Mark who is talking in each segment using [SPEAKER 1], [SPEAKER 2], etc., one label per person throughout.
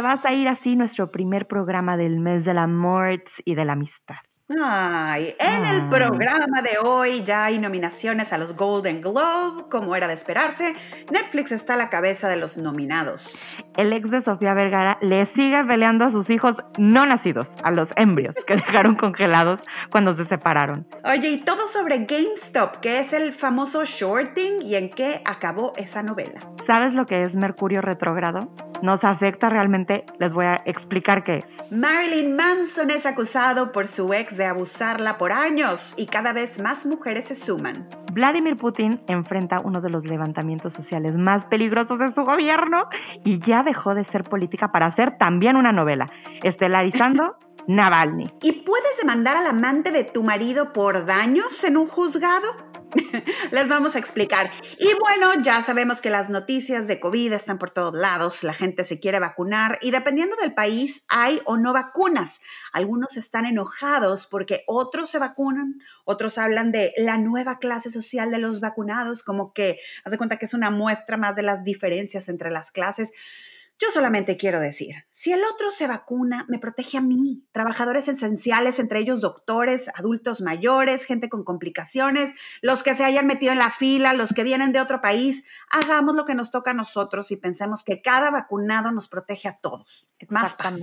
[SPEAKER 1] te vas a ir así nuestro primer programa del mes del amor y de la amistad?
[SPEAKER 2] Ay, en el programa de hoy ya hay nominaciones a los Golden Globe, como era de esperarse. Netflix está a la cabeza de los nominados.
[SPEAKER 1] El ex de Sofía Vergara le sigue peleando a sus hijos no nacidos, a los embrios que dejaron congelados cuando se separaron.
[SPEAKER 2] Oye, y todo sobre GameStop, que es el famoso shorting y en qué acabó esa novela.
[SPEAKER 1] ¿Sabes lo que es Mercurio retrógrado? ¿Nos afecta realmente? Les voy a explicar qué es.
[SPEAKER 2] Marilyn Manson es acusado por su ex de abusarla por años y cada vez más mujeres se suman.
[SPEAKER 1] Vladimir Putin enfrenta uno de los levantamientos sociales más peligrosos de su gobierno y ya dejó de ser política para hacer también una novela, estelarizando Navalny.
[SPEAKER 2] ¿Y puedes demandar al amante de tu marido por daños en un juzgado? Les vamos a explicar. Y bueno, ya sabemos que las noticias de COVID están por todos lados, la gente se quiere vacunar y dependiendo del país hay o no vacunas. Algunos están enojados porque otros se vacunan, otros hablan de la nueva clase social de los vacunados, como que hace cuenta que es una muestra más de las diferencias entre las clases. Yo solamente quiero decir, si el otro se vacuna, me protege a mí, trabajadores esenciales, entre ellos doctores, adultos mayores, gente con complicaciones, los que se hayan metido en la fila, los que vienen de otro país, hagamos lo que nos toca a nosotros y pensemos que cada vacunado nos protege a todos. Más paz.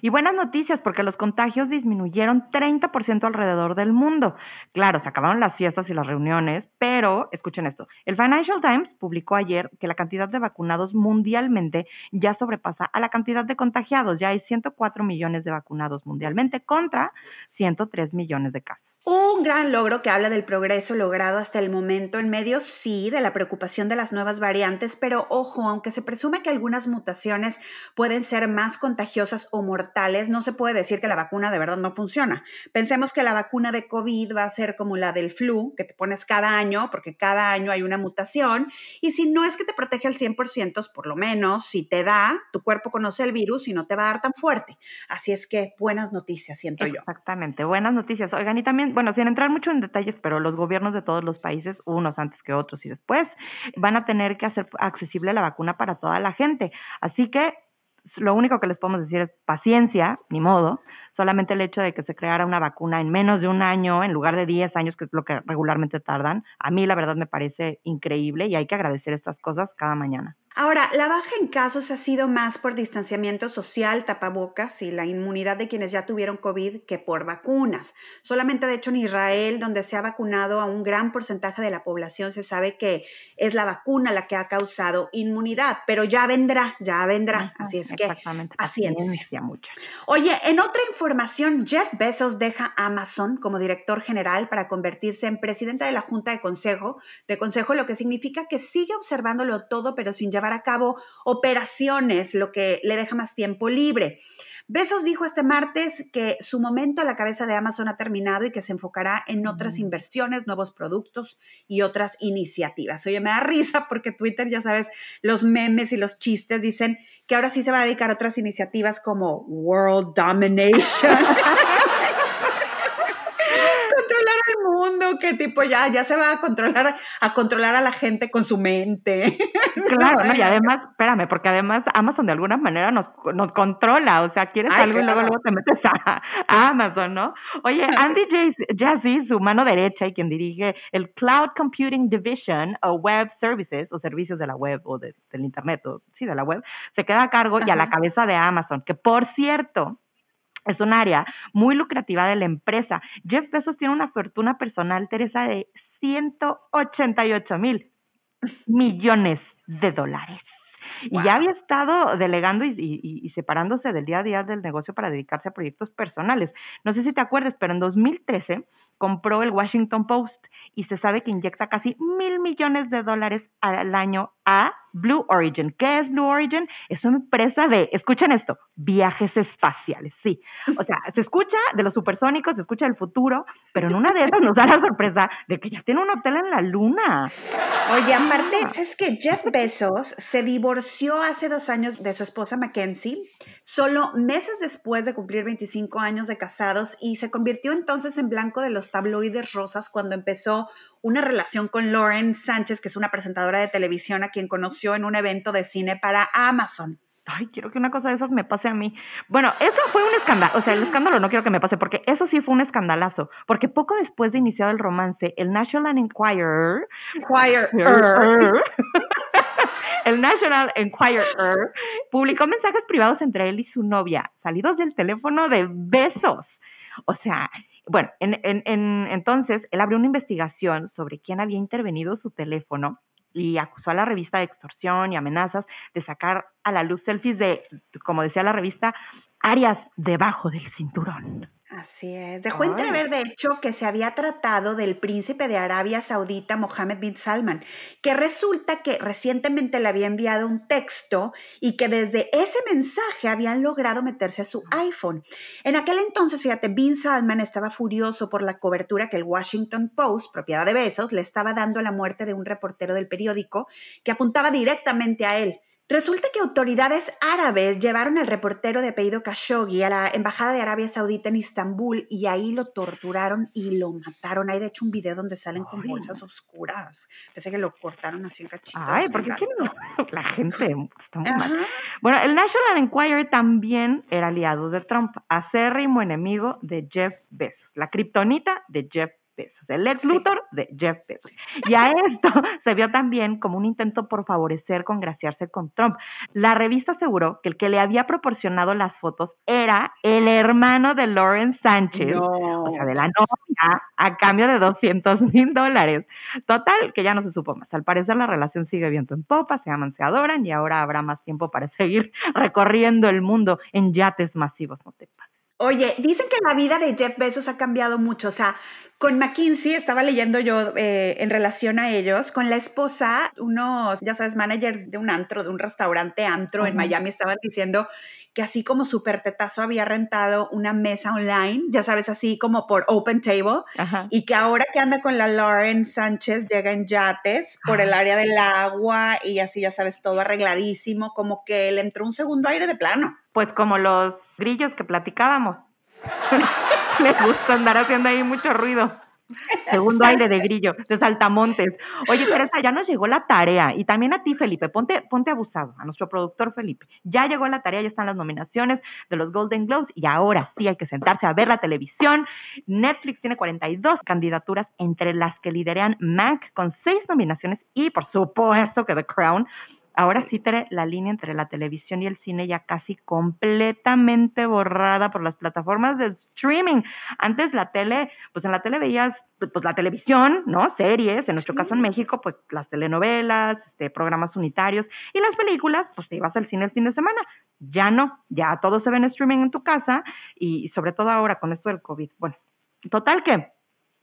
[SPEAKER 1] Y buenas noticias porque los contagios disminuyeron 30% alrededor del mundo. Claro, se acabaron las fiestas y las reuniones, pero escuchen esto, el Financial Times publicó ayer que la cantidad de vacunados mundialmente ya sobrepasa a la cantidad de contagiados. Ya hay 104 millones de vacunados mundialmente contra 103 millones de casos.
[SPEAKER 2] Un gran logro que habla del progreso logrado hasta el momento en medio, sí, de la preocupación de las nuevas variantes, pero ojo, aunque se presume que algunas mutaciones pueden ser más contagiosas o mortales, no se puede decir que la vacuna de verdad no funciona. Pensemos que la vacuna de COVID va a ser como la del flu, que te pones cada año, porque cada año hay una mutación, y si no es que te protege al 100%, por lo menos, si te da, tu cuerpo conoce el virus y no te va a dar tan fuerte. Así es que buenas noticias, siento yo.
[SPEAKER 1] Exactamente, buenas noticias. Oigan, y también bueno, sin entrar mucho en detalles, pero los gobiernos de todos los países, unos antes que otros y después, van a tener que hacer accesible la vacuna para toda la gente. Así que lo único que les podemos decir es paciencia, ni modo. Solamente el hecho de que se creara una vacuna en menos de un año, en lugar de 10 años, que es lo que regularmente tardan, a mí la verdad me parece increíble y hay que agradecer estas cosas cada mañana.
[SPEAKER 2] Ahora, la baja en casos ha sido más por distanciamiento social, tapabocas y la inmunidad de quienes ya tuvieron COVID que por vacunas. Solamente, de hecho, en Israel, donde se ha vacunado a un gran porcentaje de la población, se sabe que es la vacuna la que ha causado inmunidad, pero ya vendrá, ya vendrá. Así es que, paciencia.
[SPEAKER 1] Mucho.
[SPEAKER 2] Oye, en otra información, Jeff Bezos deja Amazon como director general para convertirse en presidente de la Junta de Consejo, de Consejo, lo que significa que sigue observándolo todo, pero sin llevar a cabo operaciones, lo que le deja más tiempo libre. Besos dijo este martes que su momento a la cabeza de Amazon ha terminado y que se enfocará en otras inversiones, nuevos productos y otras iniciativas. Oye, me da risa porque Twitter, ya sabes, los memes y los chistes dicen que ahora sí se va a dedicar a otras iniciativas como World Domination. que tipo ya, ya se va a controlar, a controlar a la gente con su mente.
[SPEAKER 1] Claro, ¿no? y además, espérame, porque además Amazon de alguna manera nos, nos controla, o sea, quieres algo y luego, luego te metes a, Amazon, ¿no? Oye, Andy Jassy, su mano derecha y quien dirige el Cloud Computing Division o Web Services, o servicios de la web o del Internet, o sí, de la web, se queda a cargo y a la cabeza de Amazon, que por cierto, es un área muy lucrativa de la empresa. Jeff Bezos tiene una fortuna personal, Teresa, de 188 mil millones de dólares. Y ya había estado delegando y, separándose del día a día del negocio para dedicarse a proyectos personales. No sé si te acuerdas, pero en 2013 compró el Washington Post y se sabe que inyecta casi mil millones de dólares al año a Blue Origin. ¿Qué es Blue Origin? Es una empresa de, escuchen esto, viajes espaciales, sí. O sea, se escucha de los supersónicos, se escucha del futuro, pero en una de esas nos da la sorpresa de que ya tiene un hotel en la luna.
[SPEAKER 2] Oye, aparte, es que Jeff Bezos se divorció hace dos años de su esposa Mackenzie, solo meses después de cumplir 25 años de casados y se convirtió entonces en blanco de los tabloides rosas cuando empezó una relación con Lauren Sánchez, que es una presentadora de televisión a quien conoció en un evento de cine para Amazon.
[SPEAKER 1] ay, quiero que una cosa de esas me pase a mí. Bueno, eso fue un escándalo, o sea, el escándalo no quiero que me pase, porque eso sí fue un escandalazo, porque poco después de iniciado el romance, el National Enquirer, el National Enquirer publicó mensajes privados entre él y su novia, salidos del teléfono de besos. O sea, bueno, en, en, en, entonces él abrió una investigación sobre quién había intervenido su teléfono y acusó a la revista de extorsión y amenazas de sacar a la luz selfies de, como decía la revista, áreas debajo del cinturón.
[SPEAKER 2] Así es. Dejó entrever, de hecho, que se había tratado del príncipe de Arabia Saudita, Mohammed bin Salman, que resulta que recientemente le había enviado un texto y que desde ese mensaje habían logrado meterse a su iPhone. En aquel entonces, fíjate, bin Salman estaba furioso por la cobertura que el Washington Post, propiedad de Besos, le estaba dando a la muerte de un reportero del periódico que apuntaba directamente a él. Resulta que autoridades árabes llevaron al reportero de apellido Khashoggi a la Embajada de Arabia Saudita en Istambul y ahí lo torturaron y lo mataron. Hay de hecho un video donde salen con bolsas oscuras. Parece que lo cortaron así en cachitos.
[SPEAKER 1] Ay, porque la gente está muy mal. Bueno, el National Enquirer también era aliado de Trump, acérrimo enemigo de Jeff Bezos, la kriptonita de Jeff Bezos, el ex Luthor de Jeff Bezos. Y a esto se vio también como un intento por favorecer congraciarse con Trump. La revista aseguró que el que le había proporcionado las fotos era el hermano de Lauren Sánchez, o sea, de la novia, a cambio de 200 mil dólares. Total, que ya no se supo más. Al parecer la relación sigue viento en popa, se aman, se adoran y ahora habrá más tiempo para seguir recorriendo el mundo en yates masivos, no te
[SPEAKER 2] Oye, dicen que la vida de Jeff Bezos ha cambiado mucho. O sea, con McKinsey, estaba leyendo yo eh, en relación a ellos, con la esposa, unos, ya sabes, managers de un antro, de un restaurante antro en Miami, estaban diciendo que así como Super Tetazo había rentado una mesa online, ya sabes, así como por Open Table, y que ahora que anda con la Lauren Sánchez llega en yates por el área del agua y así, ya sabes, todo arregladísimo, como que le entró un segundo aire de plano.
[SPEAKER 1] Pues como los grillos que platicábamos. Les gusta andar haciendo ahí mucho ruido. Segundo aire de grillo, de saltamontes. Oye, Teresa, ya nos llegó la tarea. Y también a ti, Felipe, ponte, ponte abusado, a nuestro productor Felipe. Ya llegó la tarea, ya están las nominaciones de los Golden Globes y ahora sí hay que sentarse a ver la televisión. Netflix tiene 42 candidaturas, entre las que lideran Mac con seis nominaciones y, por supuesto, que The Crown Ahora sí. la línea entre la televisión y el cine ya casi completamente borrada por las plataformas de streaming. Antes la tele, pues en la tele veías pues la televisión, ¿no? Series, en nuestro caso en México, pues las telenovelas, este, programas unitarios y las películas, pues te ibas al cine el fin de semana. Ya no, ya todo se ve en streaming en tu casa y sobre todo ahora con esto del COVID. Bueno, total que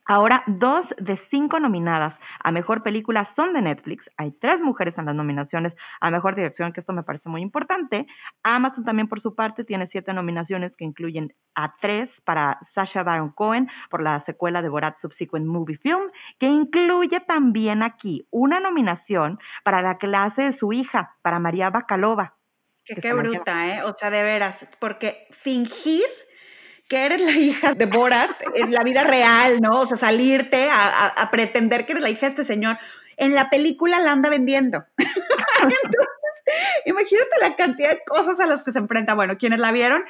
[SPEAKER 1] Ahora, dos de cinco nominadas a mejor película son de Netflix. Hay tres mujeres en las nominaciones a mejor dirección, que esto me parece muy importante. Amazon también, por su parte, tiene siete nominaciones que incluyen a tres para Sasha Baron Cohen por la secuela de Borat Subsequent Movie Film, que incluye también aquí una nominación para la clase de su hija, para María Bacalova.
[SPEAKER 2] qué bruta, ¿eh? O sea, de veras, porque fingir que eres la hija de Borat en la vida real, ¿no? O sea, salirte a, pretender que eres la hija de este señor. En la película la anda vendiendo. Entonces, imagínate la cantidad de cosas a las que se enfrenta. Bueno, quienes la vieron,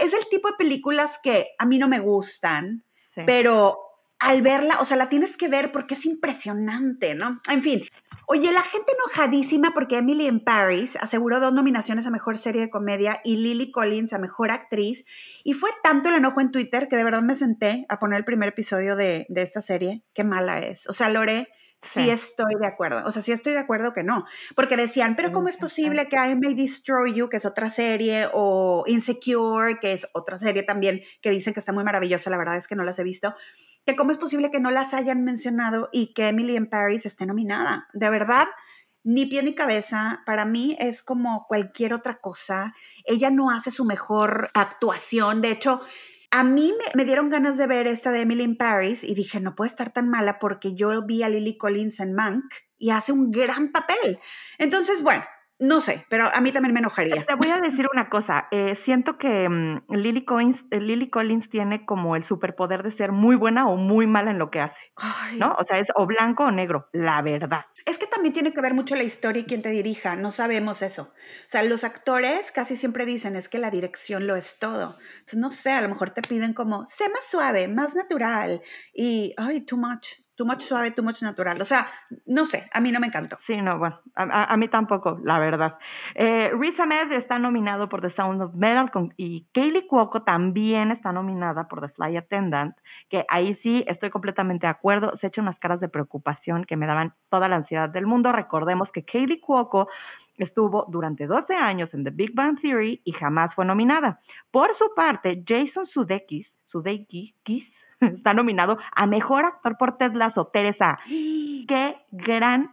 [SPEAKER 2] es el tipo de películas que a mí no me gustan, pero al verla, o sea, la tienes que ver porque es impresionante, ¿no? En fin, Oye, la gente enojadísima porque Emily in Paris aseguró dos nominaciones a Mejor Serie de Comedia y Lily Collins a Mejor Actriz. Y fue tanto el enojo en Twitter que de verdad me senté a poner el primer episodio de, esta serie. Qué mala es. O sea, Lore, sí. estoy de acuerdo. O sea, sí estoy de acuerdo que no. Porque decían, pero ¿cómo es posible que I May Destroy You, que es otra serie, o Insecure, que es otra serie también, que dicen que está muy maravillosa, la verdad es que no las he visto, que cómo es posible que no las hayan mencionado y que Emily in Paris esté nominada. De verdad, ni pie ni cabeza, para mí es como cualquier otra cosa. Ella no hace su mejor actuación. De hecho, a mí me, dieron ganas de ver esta de Emily in Paris y dije, no puede estar tan mala porque yo vi a Lily Collins en Mank y hace un gran papel. Entonces, bueno, no sé, pero a mí también me enojaría.
[SPEAKER 1] Te voy a decir una cosa. Eh, siento que mm, Lily, Collins, eh, Lily Collins tiene como el superpoder de ser muy buena o muy mala en lo que hace. ¿No? O sea, es o blanco o negro, la verdad.
[SPEAKER 2] Es que también tiene que ver mucho la historia y quién te dirija. No sabemos eso. O sea, los actores casi siempre dicen es que la dirección lo es todo. Entonces, no sé, a lo mejor te piden como, sé más suave, más natural y, ay, too much too much suave, too much natural. O sea, no sé, a mí no me encantó.
[SPEAKER 1] Sí, no, bueno, a, mí tampoco, la verdad. Eh, Riz Ahmed está nominado por The Sound of Metal y Kaylee Cuoco también está nominada por The Fly Attendant, que ahí sí estoy completamente de acuerdo. Se echan unas caras de preocupación que me daban toda la ansiedad del mundo. Recordemos que Kaylee Cuoco estuvo durante 12 años en The Big Bang Theory y jamás fue nominada. Por su parte, Jason Sudeikis, Sudeikis, está nominado a Mejor Actor por Ted Lasso. Teresa, qué gran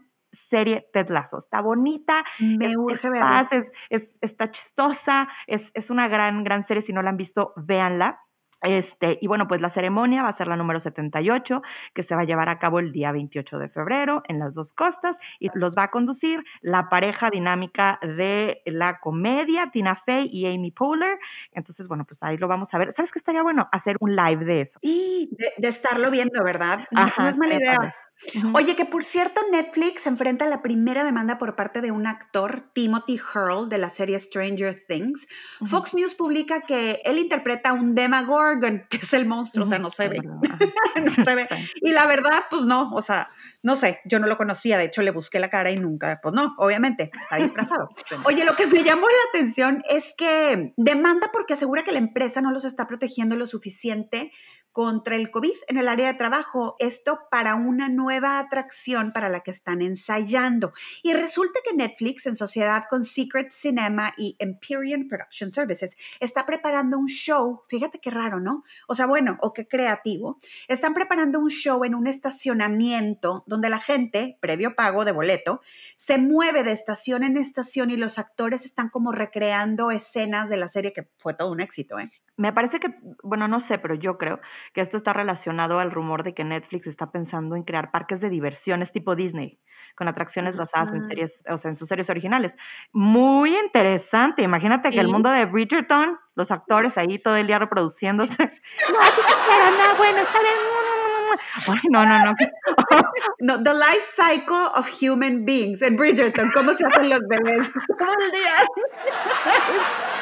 [SPEAKER 1] serie Ted Lasso. Está bonita,
[SPEAKER 2] Me urge verla.
[SPEAKER 1] Es, está chistosa, es, es una gran, gran serie. Si no la han visto, véanla. Este, y bueno, pues la ceremonia va a ser la número 78, que se va a llevar a cabo el día 28 de febrero en las dos costas y los va a conducir la pareja dinámica de la comedia, Tina Fey y Amy Poehler. Entonces, bueno, pues ahí lo vamos a ver. ¿Sabes qué estaría bueno? Hacer un live de eso.
[SPEAKER 2] Y de, estarlo viendo, ¿verdad? no es mala idea. Oye, que por cierto, Netflix enfrenta la primera demanda por parte de un actor, Timothy Hurl, de la serie Stranger Things. Fox News publica que él interpreta a un Demagorgon, que es el monstruo, o sea, no se ve. no se ve. Y la verdad, pues no, o sea, no sé, yo no lo conocía, de hecho le busqué la cara y nunca, pues no, obviamente, está disfrazado. Oye, lo que me llamó la atención es que demanda porque asegura que la empresa no los está protegiendo lo suficiente contra el COVID en el área de trabajo. Esto para una nueva atracción para la que están ensayando. Y resulta que Netflix, en sociedad con Secret Cinema y Empyrean Production Services, está preparando un show. Fíjate qué raro, ¿no? O sea, bueno, o qué creativo. Están preparando un show en un estacionamiento donde la gente, previo pago de boleto, se mueve de estación en estación y los actores están como recreando escenas de la serie que fue todo un éxito, ¿eh?
[SPEAKER 1] Me parece que, bueno, no sé, pero yo creo que esto está relacionado al rumor de que Netflix está pensando en crear parques de diversiones tipo Disney, con atracciones basadas en series, o sea, en sus series originales. Muy interesante. Imagínate que el mundo de Bridgerton, los actores ahí todo el día reproduciéndose. no, no, bueno, está bien, Ay, no, no, no.
[SPEAKER 2] no. The life cycle of human beings en Bridgerton, cómo se hacen los bebés todo el día.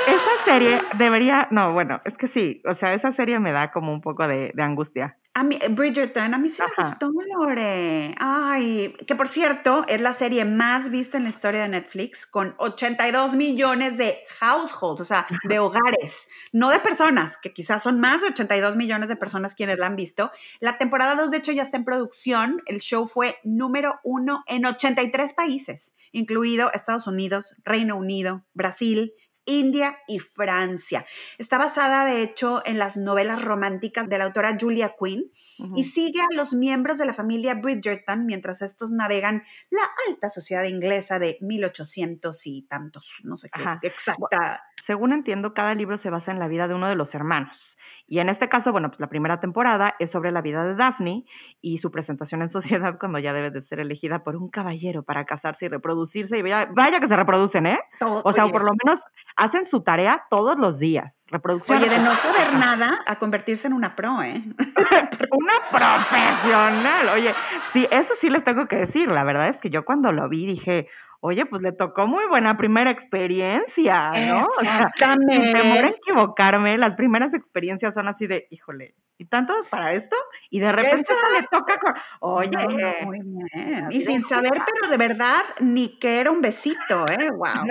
[SPEAKER 1] Esa serie debería, no, bueno, es que sí, o sea, esa serie me da como un poco de, de angustia.
[SPEAKER 2] A mí, Bridgerton, a mí sí me gustó, Lore. Ay, que por cierto, es la serie más vista en la historia de Netflix, con 82 millones de households, o sea, de hogares, no de personas, que quizás son más de 82 millones de personas quienes la han visto. La temporada 2, de hecho, ya está en producción. El show fue número uno en 83 países, incluido Estados Unidos, Reino Unido, Brasil, India y Francia. Está basada, de hecho, en las novelas románticas de la autora Julia Quinn y sigue a los miembros de la familia Bridgerton mientras estos navegan la alta sociedad inglesa de 1800 y tantos, no sé qué exacta.
[SPEAKER 1] Según entiendo, cada libro se basa en la vida de uno de los hermanos. Y en este caso, bueno, pues la primera temporada es sobre la vida de Daphne y su presentación en sociedad cuando ya debe de ser elegida por un caballero para casarse y reproducirse. Y vaya, vaya que se reproducen, ¿eh? o sea, por lo menos hacen su tarea todos los días. Reproducción.
[SPEAKER 2] Oye, de no saber nada a convertirse en una pro, ¿eh?
[SPEAKER 1] una profesional. Oye, sí, eso sí les tengo que decir. La verdad es que yo cuando lo vi dije, oye, pues le tocó muy buena primera experiencia, ¿no?
[SPEAKER 2] Exactamente.
[SPEAKER 1] O sea, equivocarme, las primeras experiencias son así de, híjole, ¿y tanto para esto? Y de repente se le toca con, oye. muy
[SPEAKER 2] bien. Y sin saber, pero de verdad, ni que era un besito, ¿eh? Wow.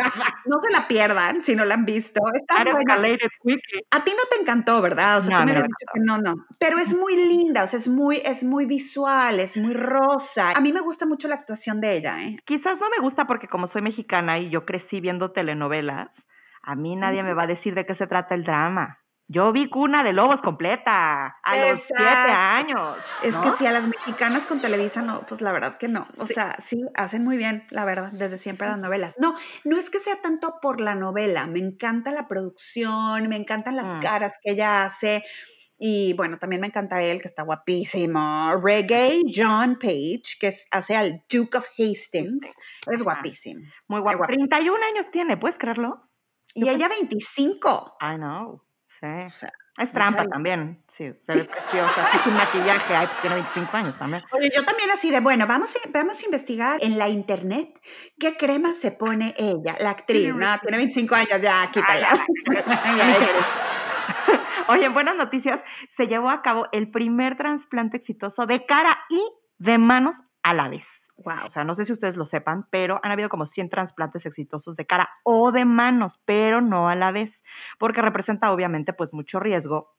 [SPEAKER 2] no se la pierdan si no la han visto. Está buena. A ti no te encantó, ¿verdad? O sea, tú me habías dicho que no, no. Pero es muy linda, o sea, es muy, es muy visual, es muy rosa. A mí me gusta mucho la actuación de ella, ¿eh?
[SPEAKER 1] Quizás no me gusta porque como soy mexicana y yo crecí viendo telenovelas, a mí nadie me va a decir de qué se trata el drama. Yo vi Cuna de Lobos completa a los siete años.
[SPEAKER 2] Es que si a las mexicanas con Televisa no, pues la verdad que no. O sea, sí, hacen muy bien, la verdad, desde siempre las novelas. No, no es que sea tanto por la novela, me encanta la producción, me encantan las mm. caras que ella hace Y bueno, también me encanta él, que está guapísimo. Reggae John Page, que hace al Duke of Hastings. Es guapísimo.
[SPEAKER 1] Muy guapo. 31 años tiene, ¿puedes creerlo?
[SPEAKER 2] Y ella 25.
[SPEAKER 1] I know. Sí. es trampa también. Sí, se ve preciosa. sin maquillaje, ay, tiene 25 años también.
[SPEAKER 2] Oye, yo también así de, bueno, vamos a, vamos a investigar en la internet qué crema se pone ella, la actriz. No, tiene 25 años, ya, quítala.
[SPEAKER 1] Oye, buenas noticias. Se llevó a cabo el primer trasplante exitoso de cara y de manos a la vez.
[SPEAKER 2] Wow.
[SPEAKER 1] O sea, no sé si ustedes lo sepan, pero han habido como 100 trasplantes exitosos de cara o de manos, pero no a la vez, porque representa obviamente pues mucho riesgo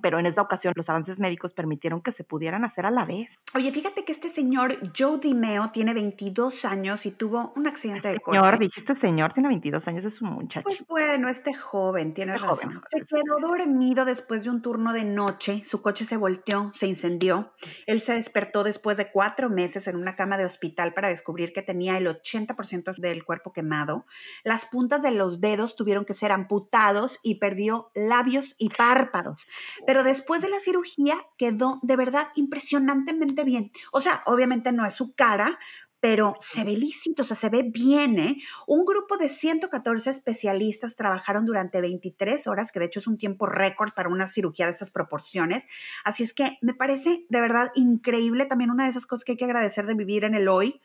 [SPEAKER 1] pero en esta ocasión los avances médicos permitieron que se pudieran hacer a la vez.
[SPEAKER 2] Oye, fíjate que este señor Joe Dimeo tiene 22 años y tuvo un accidente de coche.
[SPEAKER 1] Señor, dijiste señor, tiene 22 años, es un muchacho.
[SPEAKER 2] Pues bueno, este joven, tiene razón. se quedó dormido después de un turno de noche, su coche se volteó, se incendió. Él se despertó después de cuatro meses en una cama de hospital para descubrir que tenía el 80% del cuerpo quemado. Las puntas de los dedos tuvieron que ser amputados y perdió labios y párpados pero después de la cirugía quedó de verdad impresionantemente bien. O sea, obviamente no es su cara, pero se ve lícito, o sea, se ve bien, ¿eh? Un grupo de 114 especialistas trabajaron durante 23 horas, que de hecho es un tiempo récord para una cirugía de estas proporciones. Así es que me parece de verdad increíble también una de esas cosas que hay que agradecer de vivir en el hoy,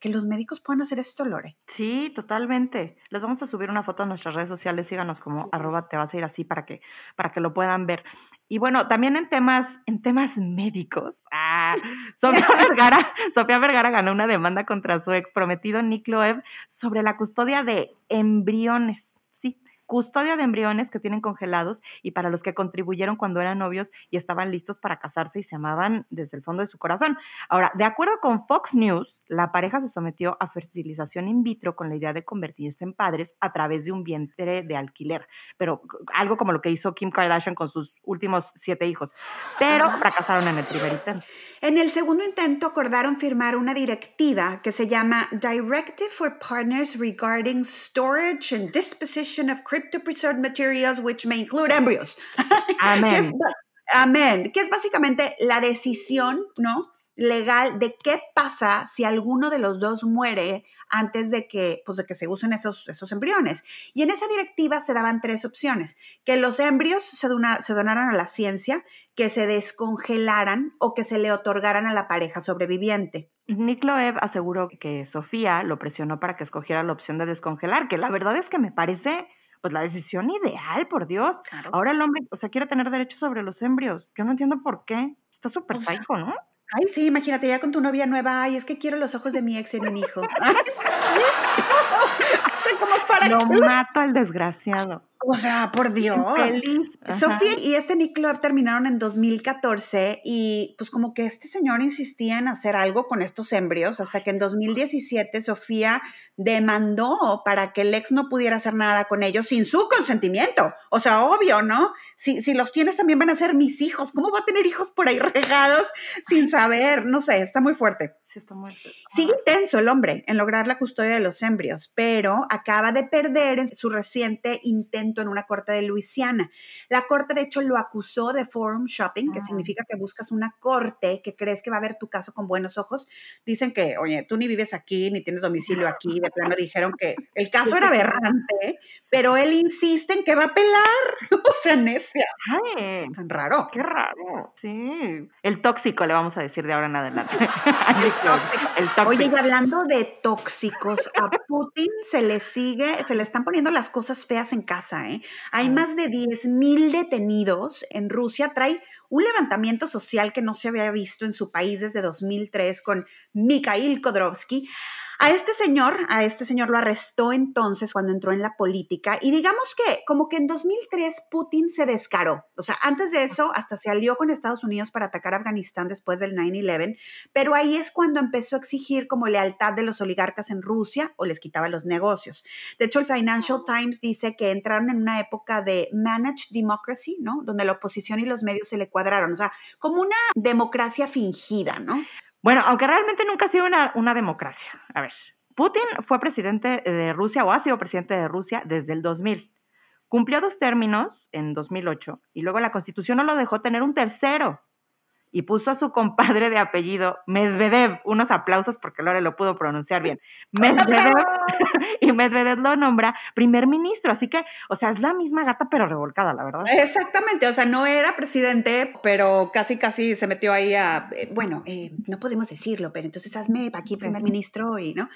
[SPEAKER 2] que los médicos puedan hacer esto, Lore.
[SPEAKER 1] Sí, totalmente. Les vamos a subir una foto a nuestras redes sociales, síganos como arroba te vas a ir así para que, para que lo puedan ver. Y bueno, también en temas, en temas médicos, ah, Sofía Vergara, Sofía Vergara ganó una demanda contra su ex prometido Nick Loeb sobre la custodia de embriones custodia de embriones que tienen congelados y para los que contribuyeron cuando eran novios y estaban listos para casarse y se amaban desde el fondo de su corazón. Ahora, de acuerdo con Fox News, la pareja se sometió a fertilización in vitro con la idea de convertirse en padres a través de un vientre de alquiler, pero algo como lo que hizo Kim Kardashian con sus últimos siete hijos, pero fracasaron en el primer intento.
[SPEAKER 2] En el segundo intento acordaron firmar una directiva que se llama Directive for Partners Regarding Storage and Disposition of crypto-preserved materials which may include embryos.
[SPEAKER 1] Amén.
[SPEAKER 2] amén. Que es básicamente la decisión, ¿no? legal de qué pasa si alguno de los dos muere antes de que, pues de que se usen esos, esos embriones. Y en esa directiva se daban tres opciones, que los embrios se, se donaran a la ciencia, que se descongelaran o que se le otorgaran a la pareja sobreviviente.
[SPEAKER 1] Nick Loeb aseguró que Sofía lo presionó para que escogiera la opción de descongelar, que la verdad es que me parece pues la decisión ideal, por Dios. Ahora el hombre, o sea, quiere tener derecho sobre los embrios. Yo no entiendo por qué. Está súper o ¿no?
[SPEAKER 2] Ay, sí, imagínate ya con tu novia nueva. Ay, es que quiero los ojos de mi ex en un hijo.
[SPEAKER 1] Lo mato al desgraciado.
[SPEAKER 2] O sea, por Dios. Sofía y este Nick Club terminaron en 2014 y pues como que este señor insistía en hacer algo con estos embrios hasta que en 2017 Sofía demandó para que el ex no pudiera hacer nada con ellos sin su consentimiento. O sea, obvio, ¿no? Si, si los tienes también van a ser mis hijos. ¿Cómo va a tener hijos por ahí regados sin saber? No sé, está muy fuerte. Sigue intenso el hombre en lograr la custodia de los embrios, pero acaba de perder en su reciente intento en una corte de Luisiana. La corte, de hecho, lo acusó de forum shopping, que ah. significa que buscas una corte que crees que va a ver tu caso con buenos ojos. Dicen que, oye, tú ni vives aquí, ni tienes domicilio aquí. De plano dijeron que el caso era aberrante, pero él insiste en que va a pelar. o sea, necia.
[SPEAKER 1] Ay,
[SPEAKER 2] Tan raro.
[SPEAKER 1] Qué raro. Sí. El tóxico le vamos a decir de ahora en adelante.
[SPEAKER 2] Oye, y hablando de tóxicos, a Putin se le sigue, se le están poniendo las cosas feas en casa, ¿eh? Hay más de 10 mil detenidos en Rusia, trae un levantamiento social que no se había visto en su país desde 2003 con Mikhail Khodrovsky. A este señor, a este señor lo arrestó entonces cuando entró en la política y digamos que como que en 2003 Putin se descaró. O sea, antes de eso hasta se alió con Estados Unidos para atacar Afganistán después del 9-11, pero ahí es cuando empezó a exigir como lealtad de los oligarcas en Rusia o les quitaba los negocios. De hecho, el Financial Times dice que entraron en una época de managed democracy, ¿no? Donde la oposición y los medios se le cuadraron, o sea, como una democracia fingida, ¿no?
[SPEAKER 1] Bueno, aunque realmente nunca ha sido una, una democracia. A ver, Putin fue presidente de Rusia o ha sido presidente de Rusia desde el 2000. Cumplió dos términos en 2008 y luego la Constitución no lo dejó tener un tercero y puso a su compadre de apellido Medvedev, unos aplausos porque Lore lo pudo pronunciar bien, Medvedev, y Medvedev lo nombra primer ministro, así que, o sea, es la misma gata pero revolcada, la verdad.
[SPEAKER 2] Exactamente, o sea, no era presidente, pero casi, casi se metió ahí a, eh, bueno, eh, no podemos decirlo, pero entonces hazme aquí primer ministro y, ¿no?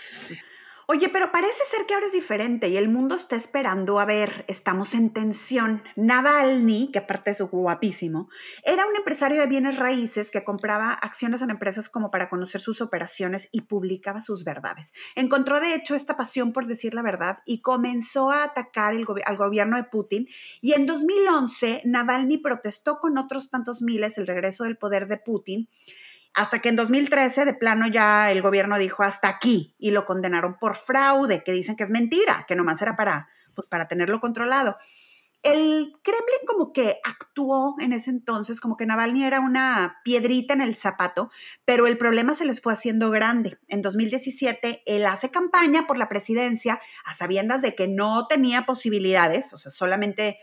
[SPEAKER 2] Oye, pero parece ser que ahora es diferente y el mundo está esperando a ver, estamos en tensión. Navalny, que aparte es guapísimo, era un empresario de bienes raíces que compraba acciones en empresas como para conocer sus operaciones y publicaba sus verdades. Encontró de hecho esta pasión por decir la verdad y comenzó a atacar al gobierno de Putin y en 2011 Navalny protestó con otros tantos miles el regreso del poder de Putin hasta que en 2013, de plano, ya el gobierno dijo hasta aquí y lo condenaron por fraude, que dicen que es mentira, que nomás era para, pues, para tenerlo controlado. El Kremlin como que actuó en ese entonces, como que Navalny era una piedrita en el zapato, pero el problema se les fue haciendo grande. En 2017, él hace campaña por la presidencia a sabiendas de que no tenía posibilidades, o sea, solamente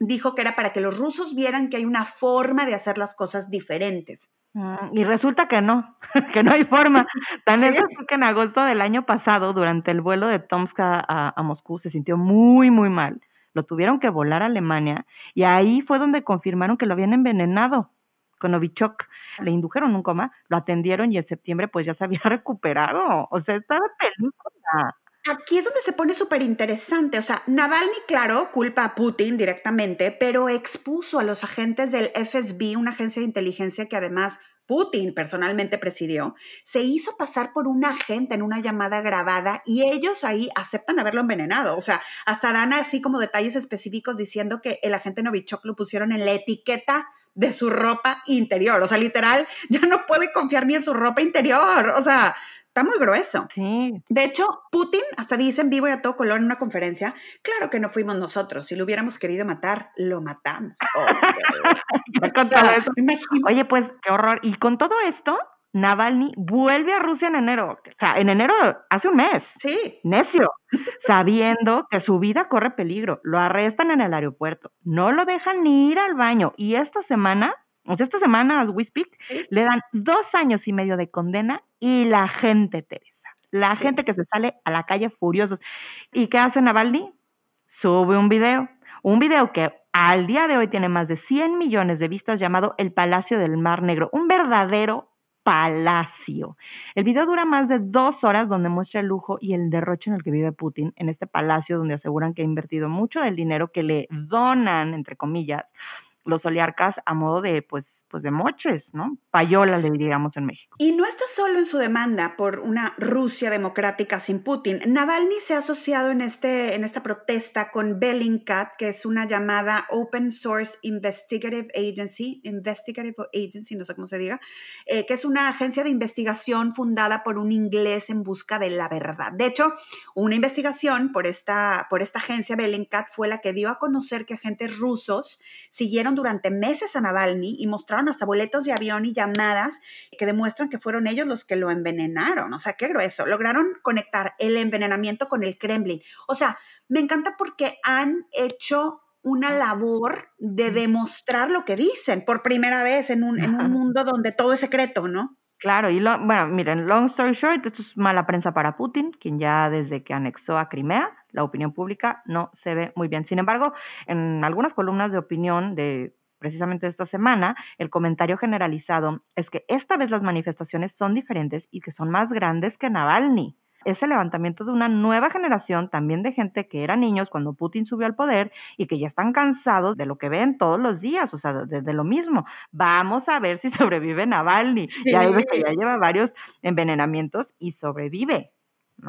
[SPEAKER 2] dijo que era para que los rusos vieran que hay una forma de hacer las cosas diferentes.
[SPEAKER 1] Mm, y resulta que no, que no hay forma. Tan es que en agosto del año pasado, durante el vuelo de Tomsk a, Moscú, se sintió muy, muy mal. Lo tuvieron que volar a Alemania y ahí fue donde confirmaron que lo habían envenenado con Novichok. Le indujeron un coma, lo atendieron y en septiembre pues ya se había recuperado. O sea, estaba película.
[SPEAKER 2] Aquí es donde se pone súper interesante. O sea, Navalny, claro, culpa a Putin directamente, pero expuso a los agentes del FSB, una agencia de inteligencia que además Putin personalmente presidió, se hizo pasar por un agente en una llamada grabada y ellos ahí aceptan haberlo envenenado. O sea, hasta dan así como detalles específicos diciendo que el agente Novichok lo pusieron en la etiqueta de su ropa interior. O sea, literal, ya no puede confiar ni en su ropa interior. O sea, Está muy grueso.
[SPEAKER 1] Sí.
[SPEAKER 2] De hecho, Putin hasta dice en vivo y a todo color en una conferencia, claro que no fuimos nosotros, si lo hubiéramos querido matar, lo matamos.
[SPEAKER 1] Oye, pues qué horror. Y con todo esto, Navalny vuelve a Rusia en enero. O sea, en enero, hace un mes.
[SPEAKER 2] Sí.
[SPEAKER 1] Necio. sabiendo que su vida corre peligro. Lo arrestan en el aeropuerto. No lo dejan ni ir al baño. Y esta semana o sea, esta semana a Wispik le dan dos años y medio de condena y la gente, Teresa, la gente que se sale a la calle furiosos. ¿Y qué hace Navalny? Sube un video, un video que al día de hoy tiene más de 100 millones de vistas llamado El Palacio del Mar Negro, un verdadero palacio. El video dura más de dos horas donde muestra el lujo y el derroche en el que vive Putin en este palacio donde aseguran que ha invertido mucho del dinero que le donan, entre comillas, los oligarcas a modo de, pues, pues de moches, ¿no? Payola le diríamos en México.
[SPEAKER 2] Y no está solo en su demanda por una Rusia democrática sin Putin. Navalny se ha asociado en, este, en esta protesta con Bellingcat, que es una llamada Open Source Investigative Agency, Investigative Agency, no sé cómo se diga, eh, que es una agencia de investigación fundada por un inglés en busca de la verdad. De hecho, una investigación por esta, por esta agencia Bellingcat fue la que dio a conocer que agentes rusos siguieron durante meses a Navalny y mostraron hasta boletos de avión y llamadas que demuestran que fueron ellos los que lo envenenaron. O sea, qué grueso. Lograron conectar el envenenamiento con el Kremlin. O sea, me encanta porque han hecho una labor de demostrar lo que dicen por primera vez en un, en un mundo donde todo es secreto, ¿no?
[SPEAKER 1] Claro, y lo, bueno, miren, long story short, esto es mala prensa para Putin, quien ya desde que anexó a Crimea, la opinión pública no se ve muy bien. Sin embargo, en algunas columnas de opinión de precisamente esta semana, el comentario generalizado es que esta vez las manifestaciones son diferentes y que son más grandes que Navalny. Es el levantamiento de una nueva generación, también de gente que era niños cuando Putin subió al poder y que ya están cansados de lo que ven todos los días, o sea, de, lo mismo. Vamos a ver si sobrevive Navalny. Ya, ya lleva varios envenenamientos y sobrevive.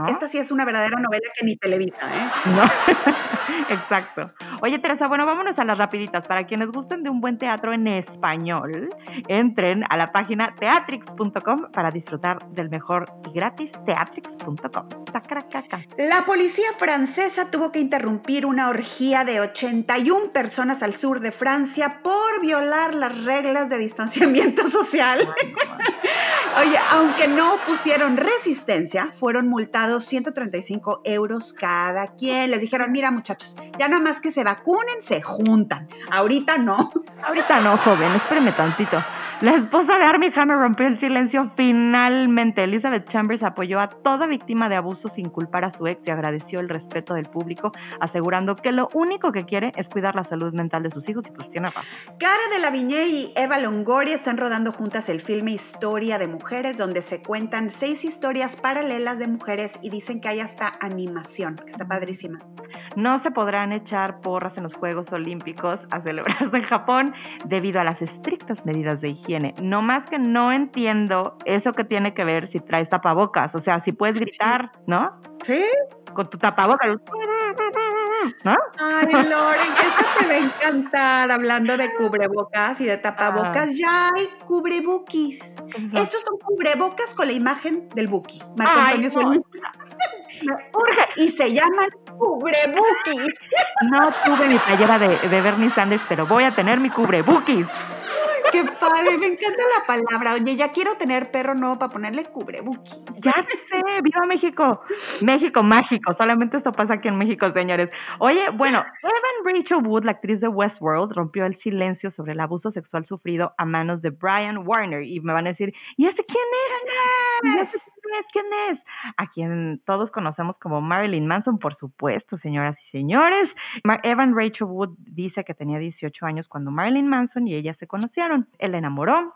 [SPEAKER 2] Esta sí es una verdadera novela que ni televisa, ¿eh?
[SPEAKER 1] No, exacto. Oye, Teresa, bueno, vámonos a las rapiditas. Para quienes gusten de un buen teatro en español, entren a la página teatrix.com para disfrutar del mejor y gratis teatrix.com.
[SPEAKER 2] La policía francesa tuvo que interrumpir una orgía de 81 personas al sur de Francia por violar las reglas de distanciamiento social. Oye, aunque no pusieron resistencia, fueron multados 135 euros cada quien. Les dijeron, mira muchachos, ya nada más que se vacunen, se juntan. Ahorita no.
[SPEAKER 1] Ahorita no, joven, espéreme tantito. La esposa de Armie Hammer rompió el silencio finalmente. Elizabeth Chambers apoyó a toda víctima de abuso sin culpar a su ex y agradeció el respeto del público, asegurando que lo único que quiere es cuidar la salud mental de sus hijos y pues tiene razón.
[SPEAKER 2] Cara de la Viñé y Eva Longoria están rodando juntas el filme Historia de Mujeres, donde se cuentan seis historias paralelas de mujeres y dicen que hay hasta animación, que está padrísima.
[SPEAKER 1] No se podrán echar porras en los Juegos Olímpicos a celebrarse en Japón debido a las estrictas medidas de higiene. No más que no entiendo eso que tiene que ver si traes tapabocas. O sea, si puedes gritar, ¿no?
[SPEAKER 2] Sí.
[SPEAKER 1] Con tu tapabocas. ¿No?
[SPEAKER 2] Ay, Loren, esto te va a encantar hablando de cubrebocas y de tapabocas. Ya hay cubrebookies. Estos son cubrebocas con la imagen del buki. Marco Antonio Solís. y se llaman cubrebookies.
[SPEAKER 1] No tuve mi playera de, de Bernie Sanders, pero voy a tener mi cubrebookies.
[SPEAKER 2] Qué padre, me encanta la palabra. Oye, ya quiero tener perro nuevo para ponerle cubrebuki.
[SPEAKER 1] Ya sé, viva México. México mágico, solamente esto pasa aquí en México, señores. Oye, bueno, Evan Rachel Wood, la actriz de Westworld, rompió el silencio sobre el abuso sexual sufrido a manos de Brian Warner. Y me van a decir, ¿y ese quién es? ¿Quién es? ¿Quién es? A quien todos conocemos como Marilyn Manson, por supuesto, señoras y señores. Evan Rachel Wood dice que tenía 18 años cuando Marilyn Manson y ella se conocieron él enamoró,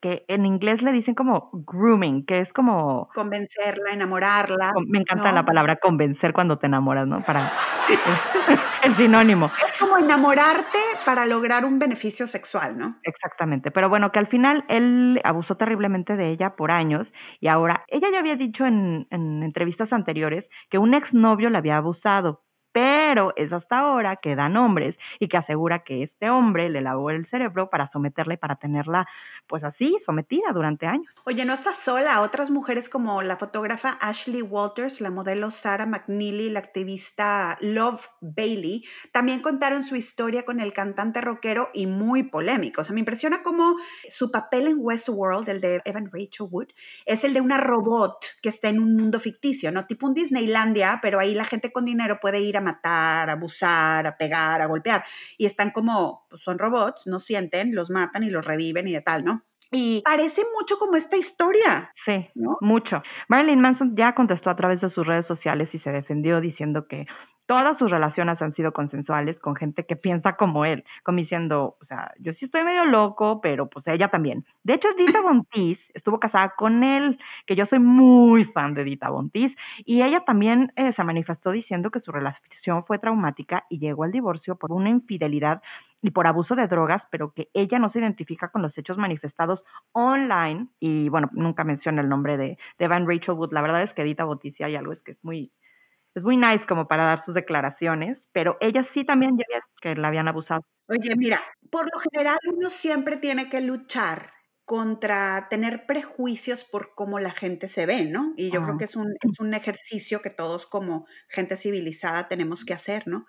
[SPEAKER 1] que en inglés le dicen como grooming, que es como...
[SPEAKER 2] Convencerla, enamorarla.
[SPEAKER 1] Me encanta la palabra convencer cuando te enamoras, ¿no? Para el sinónimo.
[SPEAKER 2] Es como enamorarte para lograr un beneficio sexual, ¿no?
[SPEAKER 1] Exactamente, pero bueno, que al final él abusó terriblemente de ella por años y ahora ella ya había dicho en, en entrevistas anteriores que un exnovio le había abusado, pero es hasta ahora que da nombres y que asegura que este hombre le lavó el cerebro para someterla y para tenerla, pues así, sometida durante años.
[SPEAKER 2] Oye, no está sola. Otras mujeres como la fotógrafa Ashley Walters, la modelo Sarah McNeely, la activista Love Bailey, también contaron su historia con el cantante rockero y muy polémico. O sea, me impresiona cómo su papel en Westworld, el de Evan Rachel Wood, es el de una robot que está en un mundo ficticio, ¿no? Tipo un Disneylandia, pero ahí la gente con dinero puede ir a matar, a abusar, a pegar, a golpear. Y están como, pues son robots, no sienten, los matan y los reviven y de tal, ¿no? Y parece mucho como esta historia.
[SPEAKER 1] Sí, mucho. Marilyn Manson ya contestó a través de sus redes sociales y se defendió diciendo que todas sus relaciones han sido consensuales con gente que piensa como él, como diciendo, o sea, yo sí estoy medio loco, pero pues ella también. De hecho, Dita Bontis estuvo casada con él, que yo soy muy fan de Dita Bontis, y ella también eh, se manifestó diciendo que su relación fue traumática y llegó al divorcio por una infidelidad y por abuso de drogas, pero que ella no se identifica con los hechos manifestados online, y bueno, nunca menciona el nombre de, de Van Rachel Wood. La verdad es que Dita Bontis hay algo es que es muy es muy nice como para dar sus declaraciones, pero ella sí también ya había que la habían abusado.
[SPEAKER 2] Oye, mira, por lo general uno siempre tiene que luchar contra tener prejuicios por cómo la gente se ve, ¿no? Y yo creo que es un, es un ejercicio que todos como gente civilizada tenemos que hacer, ¿no?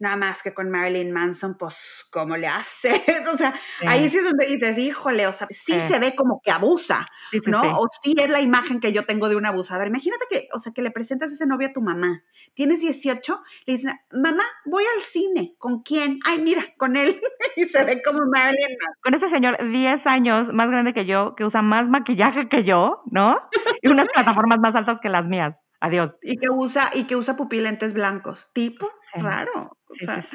[SPEAKER 2] Nada más que con Marilyn Manson, pues, ¿cómo le haces? O sea, ahí sí es donde dices, híjole, o sea, sí, se ve como que abusa, ¿no? O sí es la imagen que yo tengo de un abusador. Imagínate que, o sea, que le presentas ese novio a tu mamá. Tienes 18, le dices, mamá, voy al cine. ¿Con quién? Ay, mira, con él. y se ve como Marilyn Manson.
[SPEAKER 1] Con ese señor 10 años más grande que yo, que usa más maquillaje que yo, ¿no? Y unas plataformas más altas que las mías. Adiós.
[SPEAKER 2] Y que usa, y que usa pupilentes blancos. Tipo, raro. O sea,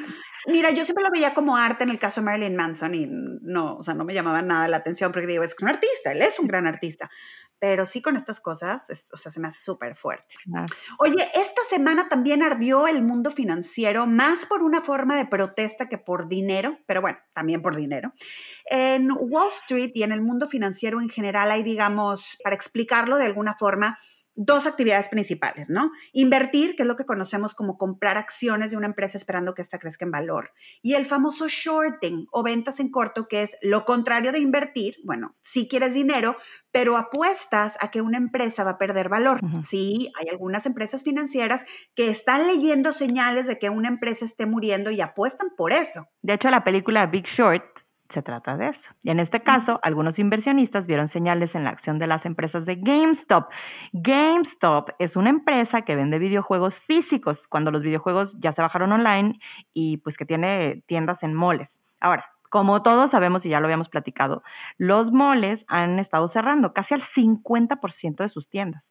[SPEAKER 2] mira, yo siempre lo veía como arte en el caso de Marilyn Manson y no, o sea, no me llamaba nada la atención porque digo, es un artista, él es un gran artista. Pero sí con estas cosas, o sea, se me hace súper fuerte. Oye, esta semana también ardió el mundo financiero, más por una forma de protesta que por dinero, pero bueno, también por dinero. En Wall Street y en el mundo financiero en general hay, digamos, para explicarlo de alguna forma, dos actividades principales, ¿no? Invertir, que es lo que conocemos como comprar acciones de una empresa esperando que ésta crezca en valor. Y el famoso shorting o ventas en corto, que es lo contrario de invertir. Bueno, si quieres dinero, pero apuestas a que una empresa va a perder valor. Sí, hay algunas empresas financieras que están leyendo señales de que una empresa esté muriendo y apuestan por eso.
[SPEAKER 1] De hecho, la película Big Short se trata de eso. Y en este caso, algunos inversionistas vieron señales en la acción de las empresas de GameStop. GameStop es una empresa que vende videojuegos físicos, cuando los videojuegos ya se bajaron online y pues que tiene tiendas en moles. Ahora, como todos sabemos y ya lo habíamos platicado, los moles han estado cerrando casi al 50% de sus tiendas.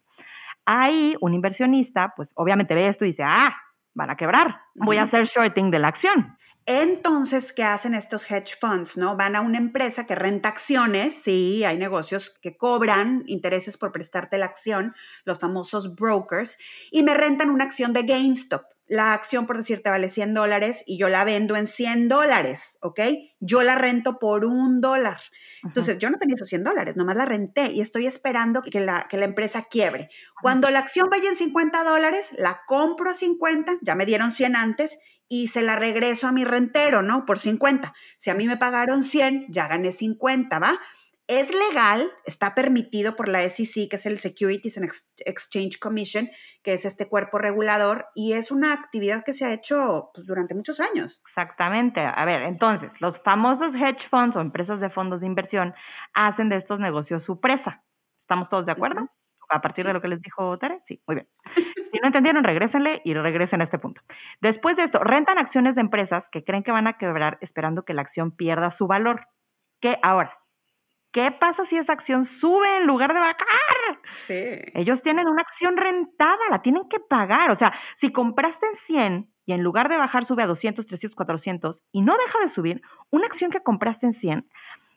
[SPEAKER 1] Ahí un inversionista, pues obviamente ve esto y dice, ah, van a quebrar, voy a hacer shorting de la acción.
[SPEAKER 2] Entonces, ¿qué hacen estos hedge funds? ¿No? Van a una empresa que renta acciones, sí, hay negocios que cobran intereses por prestarte la acción, los famosos brokers, y me rentan una acción de GameStop. La acción, por decirte, vale 100 dólares y yo la vendo en 100 dólares, ¿ok? Yo la rento por un dólar. Entonces, yo no tenía esos 100 dólares, nomás la renté y estoy esperando que la, que la empresa quiebre. Cuando la acción vaya en 50 dólares, la compro a 50, ya me dieron 100 antes y se la regreso a mi rentero, ¿no? Por 50. Si a mí me pagaron 100, ya gané 50, ¿va? Es legal, está permitido por la SEC, que es el Securities and Exchange Commission, que es este cuerpo regulador, y es una actividad que se ha hecho pues, durante muchos años.
[SPEAKER 1] Exactamente. A ver, entonces, los famosos hedge funds o empresas de fondos de inversión hacen de estos negocios su presa. ¿Estamos todos de acuerdo? A partir de lo que les dijo Tere, sí, muy bien. Si no entendieron, regrésenle y regresen a este punto. Después de esto, rentan acciones de empresas que creen que van a quebrar esperando que la acción pierda su valor. ¿Qué ahora? ¿Qué pasa si esa acción sube en lugar de bajar? Sí. Ellos tienen una acción rentada, la tienen que pagar. O sea, si compraste en 100 y en lugar de bajar sube a 200, 300, 400 y no deja de subir, una acción que compraste en 100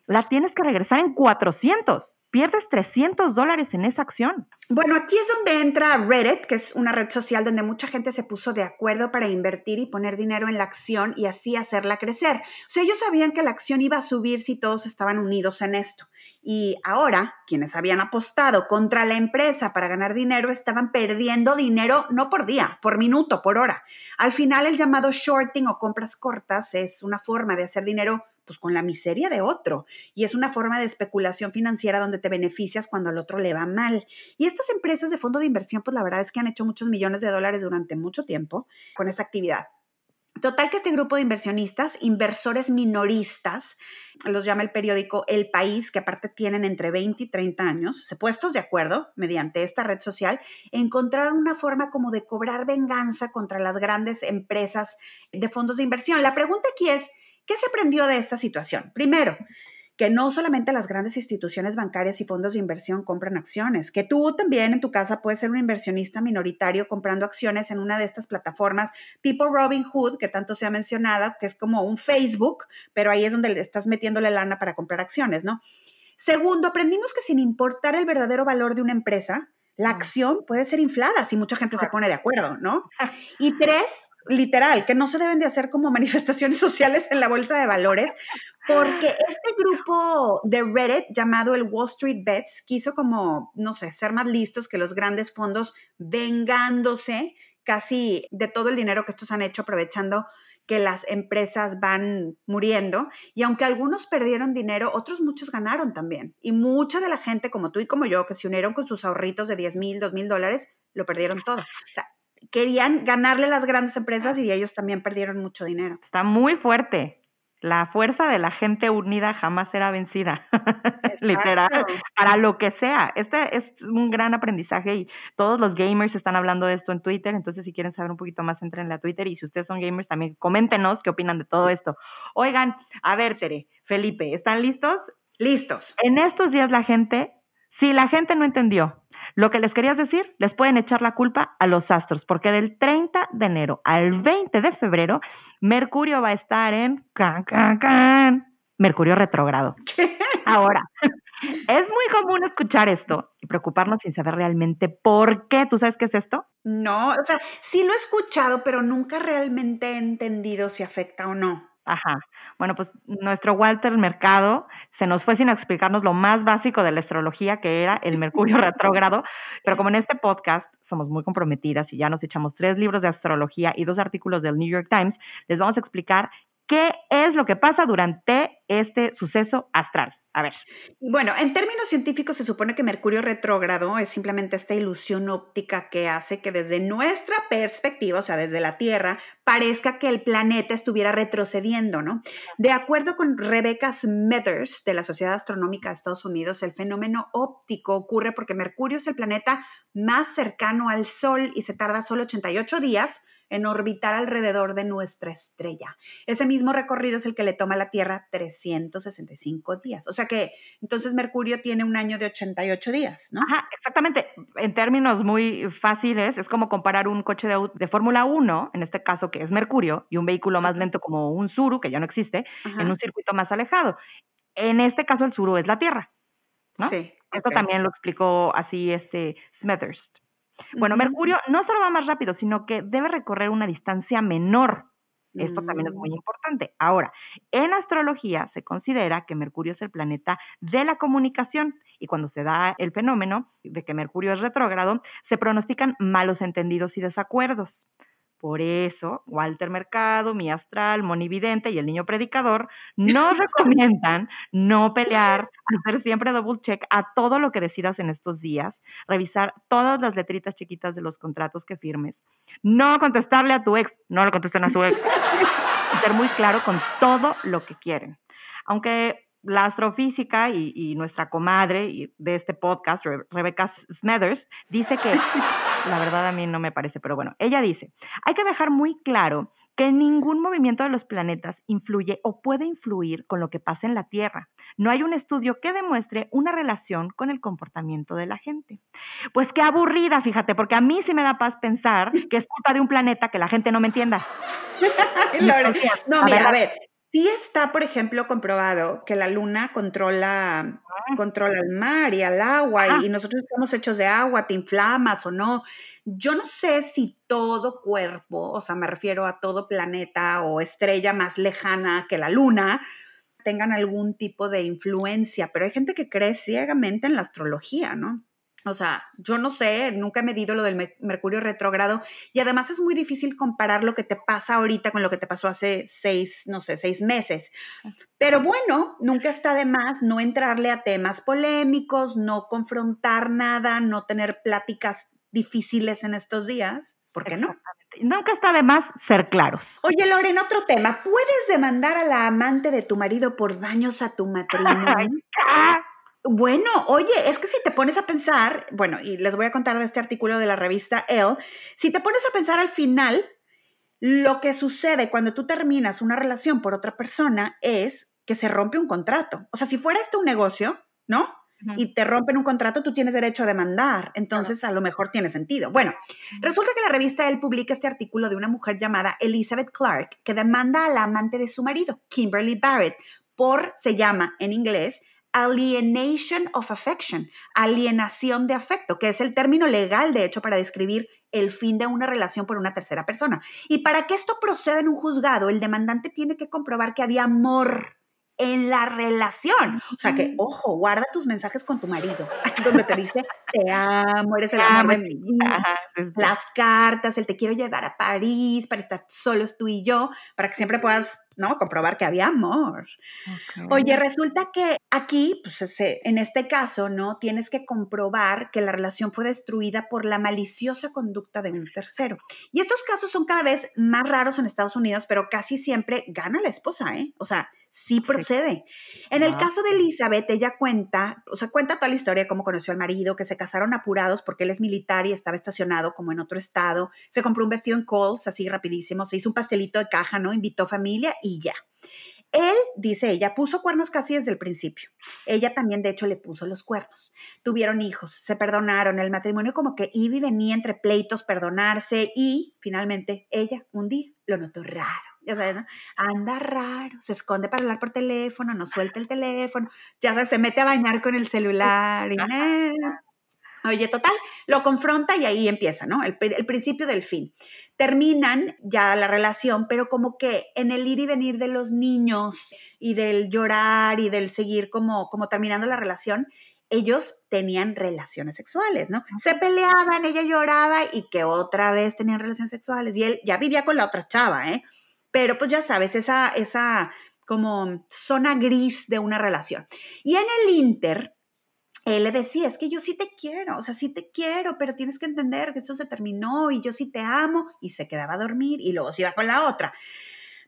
[SPEAKER 1] la tienes que regresar en 400 pierdes 300 dólares en esa acción.
[SPEAKER 2] Bueno, aquí es donde entra Reddit, que es una red social donde mucha gente se puso de acuerdo para invertir y poner dinero en la acción y así hacerla crecer. O sea, ellos sabían que la acción iba a subir si todos estaban unidos en esto. Y ahora, quienes habían apostado contra la empresa para ganar dinero estaban perdiendo dinero no por día, por minuto, por hora. Al final, el llamado shorting o compras cortas es una forma de hacer dinero pues con la miseria de otro. Y es una forma de especulación financiera donde te beneficias cuando al otro le va mal. Y estas empresas de fondo de inversión, pues la verdad es que han hecho muchos millones de dólares durante mucho tiempo con esta actividad. Total que este grupo de inversionistas, inversores minoristas, los llama el periódico El País, que aparte tienen entre 20 y 30 años, se puestos de acuerdo mediante esta red social, encontraron una forma como de cobrar venganza contra las grandes empresas de fondos de inversión. La pregunta aquí es, ¿Qué se aprendió de esta situación? Primero, que no solamente las grandes instituciones bancarias y fondos de inversión compran acciones, que tú también en tu casa puedes ser un inversionista minoritario comprando acciones en una de estas plataformas tipo Robinhood, que tanto se ha mencionado, que es como un Facebook, pero ahí es donde le estás metiéndole lana para comprar acciones, ¿no? Segundo, aprendimos que sin importar el verdadero valor de una empresa, la acción puede ser inflada si mucha gente se pone de acuerdo, ¿no? Y tres, literal, que no se deben de hacer como manifestaciones sociales en la bolsa de valores, porque este grupo de Reddit llamado el Wall Street Bets quiso como, no sé, ser más listos que los grandes fondos vengándose casi de todo el dinero que estos han hecho aprovechando que las empresas van muriendo y aunque algunos perdieron dinero, otros muchos ganaron también. Y mucha de la gente como tú y como yo que se unieron con sus ahorritos de 10 mil, 2 mil dólares, lo perdieron todo. O sea, querían ganarle las grandes empresas y ellos también perdieron mucho dinero.
[SPEAKER 1] Está muy fuerte la fuerza de la gente unida jamás será vencida, literal, para lo que sea. Este es un gran aprendizaje y todos los gamers están hablando de esto en Twitter, entonces si quieren saber un poquito más, entren a Twitter y si ustedes son gamers también coméntenos qué opinan de todo esto. Oigan, a ver, Tere, Felipe, ¿están listos?
[SPEAKER 2] Listos.
[SPEAKER 1] En estos días la gente, si la gente no entendió lo que les querías decir, les pueden echar la culpa a los astros, porque del 30 de enero al 20 de febrero, Mercurio va a estar en can, can, can, Mercurio retrógrado. Ahora, es muy común escuchar esto y preocuparnos sin saber realmente por qué. ¿Tú sabes qué es esto?
[SPEAKER 2] No, o sea, sí lo he escuchado, pero nunca realmente he entendido si afecta o no.
[SPEAKER 1] Ajá. Bueno, pues nuestro Walter Mercado se nos fue sin explicarnos lo más básico de la astrología, que era el Mercurio retrógrado, pero como en este podcast somos muy comprometidas y ya nos echamos tres libros de astrología y dos artículos del New York Times, les vamos a explicar qué es lo que pasa durante este suceso astral. A ver.
[SPEAKER 2] Bueno, en términos científicos se supone que Mercurio retrógrado es simplemente esta ilusión óptica que hace que desde nuestra perspectiva, o sea, desde la Tierra, parezca que el planeta estuviera retrocediendo, ¿no? De acuerdo con Rebecca Smithers de la Sociedad Astronómica de Estados Unidos, el fenómeno óptico ocurre porque Mercurio es el planeta más cercano al Sol y se tarda solo 88 días en orbitar alrededor de nuestra estrella. Ese mismo recorrido es el que le toma a la Tierra 365 días. O sea que entonces Mercurio tiene un año de 88 días, ¿no?
[SPEAKER 1] Ajá, exactamente. En términos muy fáciles, es como comparar un coche de, Fórmula 1, en este caso que es Mercurio, y un vehículo más lento como un Suru, que ya no existe, en un circuito más alejado. En este caso el Suru es la Tierra. ¿no? Sí. Esto también lo explicó así este Smithers. Bueno, Mercurio no solo va más rápido, sino que debe recorrer una distancia menor. Esto también es muy mm. importante. Ahora, en astrología se considera que Mercurio es el planeta de la comunicación y cuando se da el fenómeno de que Mercurio es retrógrado, se pronostican malos entendidos y desacuerdos. Por eso, Walter Mercado, mi astral, Monividente y el niño predicador nos recomiendan no pelear, hacer siempre double check a todo lo que decidas en estos días, revisar todas las letritas chiquitas de los contratos que firmes, no contestarle a tu ex, no le contesten a su ex, ser muy claro con todo lo que quieren. Aunque la astrofísica y, nuestra comadre de este podcast, Rebecca Smethers, dice que, la verdad a mí no me parece, pero bueno, ella dice, hay que dejar muy claro que ningún movimiento de los planetas influye o puede influir con lo que pasa en la Tierra. No hay un estudio que demuestre una relación con el comportamiento de la gente. Pues qué aburrida, fíjate, porque a mí sí me da paz pensar que es culpa de un planeta que la gente no me entienda.
[SPEAKER 2] no, mira, a ver, Sí está, por ejemplo, comprobado que la luna controla, ah. controla el mar y el agua y, ah. nosotros estamos hechos de agua, te inflamas o no. Yo no sé si todo cuerpo, o sea, me refiero a todo planeta o estrella más lejana que la luna, tengan algún tipo de influencia, pero hay gente que cree ciegamente en la astrología, ¿no? O sea, yo no sé, nunca he medido lo del Mercurio retrógrado y además es muy difícil comparar lo que te pasa ahorita con lo que te pasó hace seis, no sé, seis meses. Pero bueno, nunca está de más no entrarle a temas polémicos, no confrontar nada, no tener pláticas difíciles en estos días. ¿Por qué no?
[SPEAKER 1] Nunca está de más ser claros.
[SPEAKER 2] Oye, Loren, otro tema. ¿Puedes demandar a la amante de tu marido por daños a tu matrimonio? Bueno, oye, es que si te pones a pensar, bueno, y les voy a contar de este artículo de la revista Elle, si te pones a pensar al final, lo que sucede cuando tú terminas una relación por otra persona es que se rompe un contrato. O sea, si fuera esto un negocio, ¿no? Y te rompen un contrato, tú tienes derecho a demandar. Entonces, a lo mejor tiene sentido. Bueno, resulta que la revista Elle publica este artículo de una mujer llamada Elizabeth Clark que demanda a la amante de su marido, Kimberly Barrett, por, se llama en inglés, alienation of affection, alienación de afecto, que es el término legal, de hecho, para describir el fin de una relación por una tercera persona. Y para que esto proceda en un juzgado, el demandante tiene que comprobar que había amor en la relación. O sea que, ojo, guarda tus mensajes con tu marido, donde te dice, te amo, eres el amor de mi vida. Las cartas, el te quiero llevar a París para estar solos tú y yo, para que siempre puedas, ¿no? Comprobar que había amor. Oye, resulta que aquí, pues en este caso, ¿no? Tienes que comprobar que la relación fue destruida por la maliciosa conducta de un tercero. Y estos casos son cada vez más raros en Estados Unidos, pero casi siempre gana la esposa, ¿eh? O sea, sí procede. En el caso de Elizabeth, ella cuenta, o sea, cuenta toda la historia, cómo conoció al marido, que se casaron apurados porque él es militar y estaba estacionado como en otro estado. Se compró un vestido en Coles, así rapidísimo, se hizo un pastelito de caja, ¿no? Invitó familia y ya. Él, dice ella, puso cuernos casi desde el principio. Ella también, de hecho, le puso los cuernos. Tuvieron hijos, se perdonaron. El matrimonio como que iba y venía entre pleitos, perdonarse y finalmente ella un día lo notó raro ya sabes, ¿no? Anda raro, se esconde para hablar por teléfono, no suelta el teléfono, ya sabes, se mete a bañar con el celular y Oye, total, lo confronta y ahí empieza, ¿no? El, el, principio del fin. Terminan ya la relación, pero como que en el ir y venir de los niños y del llorar y del seguir como, como terminando la relación, ellos tenían relaciones sexuales, ¿no? Se peleaban, ella lloraba y que otra vez tenían relaciones sexuales y él ya vivía con la otra chava, ¿eh? Pero pues ya sabes, esa, esa como zona gris de una relación. Y en el Inter, él le decía, es que yo sí te quiero, o sea, sí te quiero, pero tienes que entender que esto se terminó y yo sí te amo, y se quedaba a dormir y luego se iba con la otra.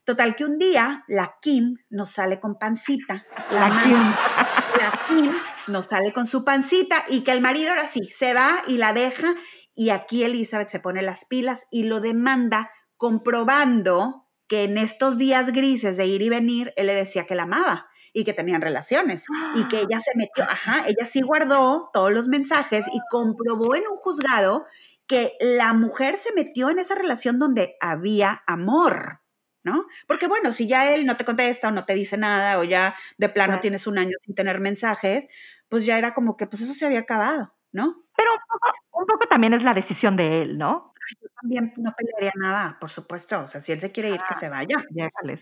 [SPEAKER 2] Total que un día la Kim nos sale con pancita. La, Kim. La Kim nos sale con su pancita y que el marido ahora sí se va y la deja y aquí Elizabeth se pone las pilas y lo demanda comprobando que en estos días grises de ir y venir, él le decía que la amaba y que tenían relaciones y que ella se metió, ajá, ella sí guardó todos los mensajes y comprobó en un juzgado que la mujer se metió en esa relación donde había amor. ¿no? Porque bueno, si ya él no te contesta o no te dice nada o ya de plano tienes un año sin tener mensajes, pues ya era como que pues eso se había acabado, ¿no?
[SPEAKER 1] Pero un poco, también es la decisión de él, ¿no?
[SPEAKER 2] Yo también no pelearía nada, por supuesto. O sea, si él se quiere ir, que ah, se vaya.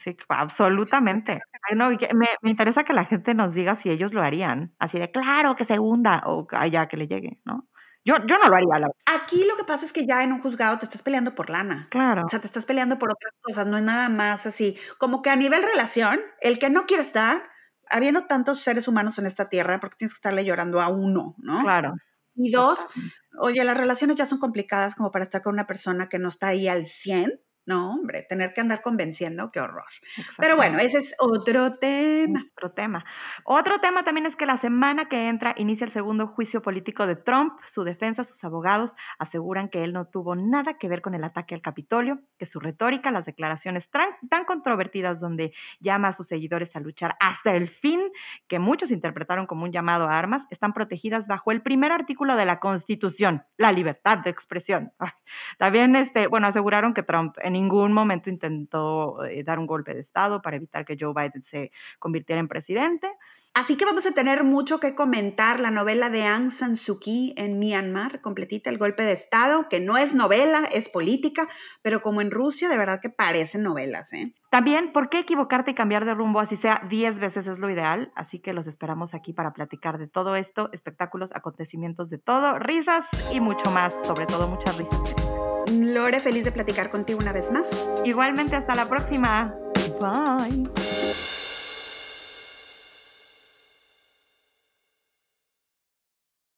[SPEAKER 1] sí, absolutamente. no, me, me, interesa que la gente nos diga si ellos lo harían. Así de, claro, que se hunda o allá que le llegue, ¿no? Yo, yo no lo haría. La
[SPEAKER 2] Aquí lo que pasa es que ya en un juzgado te estás peleando por lana.
[SPEAKER 1] Claro.
[SPEAKER 2] O sea, te estás peleando por otras cosas, no es nada más así. Como que a nivel relación, el que no quiere estar, habiendo tantos seres humanos en esta tierra, porque tienes que estarle llorando a uno, ¿no?
[SPEAKER 1] Claro.
[SPEAKER 2] Y dos, oye, las relaciones ya son complicadas como para estar con una persona que no está ahí al 100 no, hombre, tener que andar convenciendo, qué horror. Pero bueno, ese es otro tema.
[SPEAKER 1] Otro tema. Otro tema también es que la semana que entra inicia el segundo juicio político de Trump. Su defensa, sus abogados aseguran que él no tuvo nada que ver con el ataque al Capitolio, que su retórica, las declaraciones tan, controvertidas donde llama a sus seguidores a luchar hasta el fin, que muchos interpretaron como un llamado a armas, están protegidas bajo el primer artículo de la Constitución, la libertad de expresión. También, este, bueno, aseguraron que Trump en ningún momento intentó eh, dar un golpe de Estado para evitar que Joe Biden se convirtiera en presidente.
[SPEAKER 2] Así que vamos a tener mucho que comentar la novela de Aung San Suu Kyi en Myanmar, completita el golpe de Estado, que no es novela, es política, pero como en Rusia, de verdad que parecen novelas. ¿eh?
[SPEAKER 1] También, ¿por qué equivocarte y cambiar de rumbo así sea 10 veces es lo ideal? Así que los esperamos aquí para platicar de todo esto, espectáculos, acontecimientos de todo, risas y mucho más, sobre todo muchas risas.
[SPEAKER 2] Lore, feliz de platicar contigo una vez más.
[SPEAKER 1] Igualmente, hasta la próxima. Bye.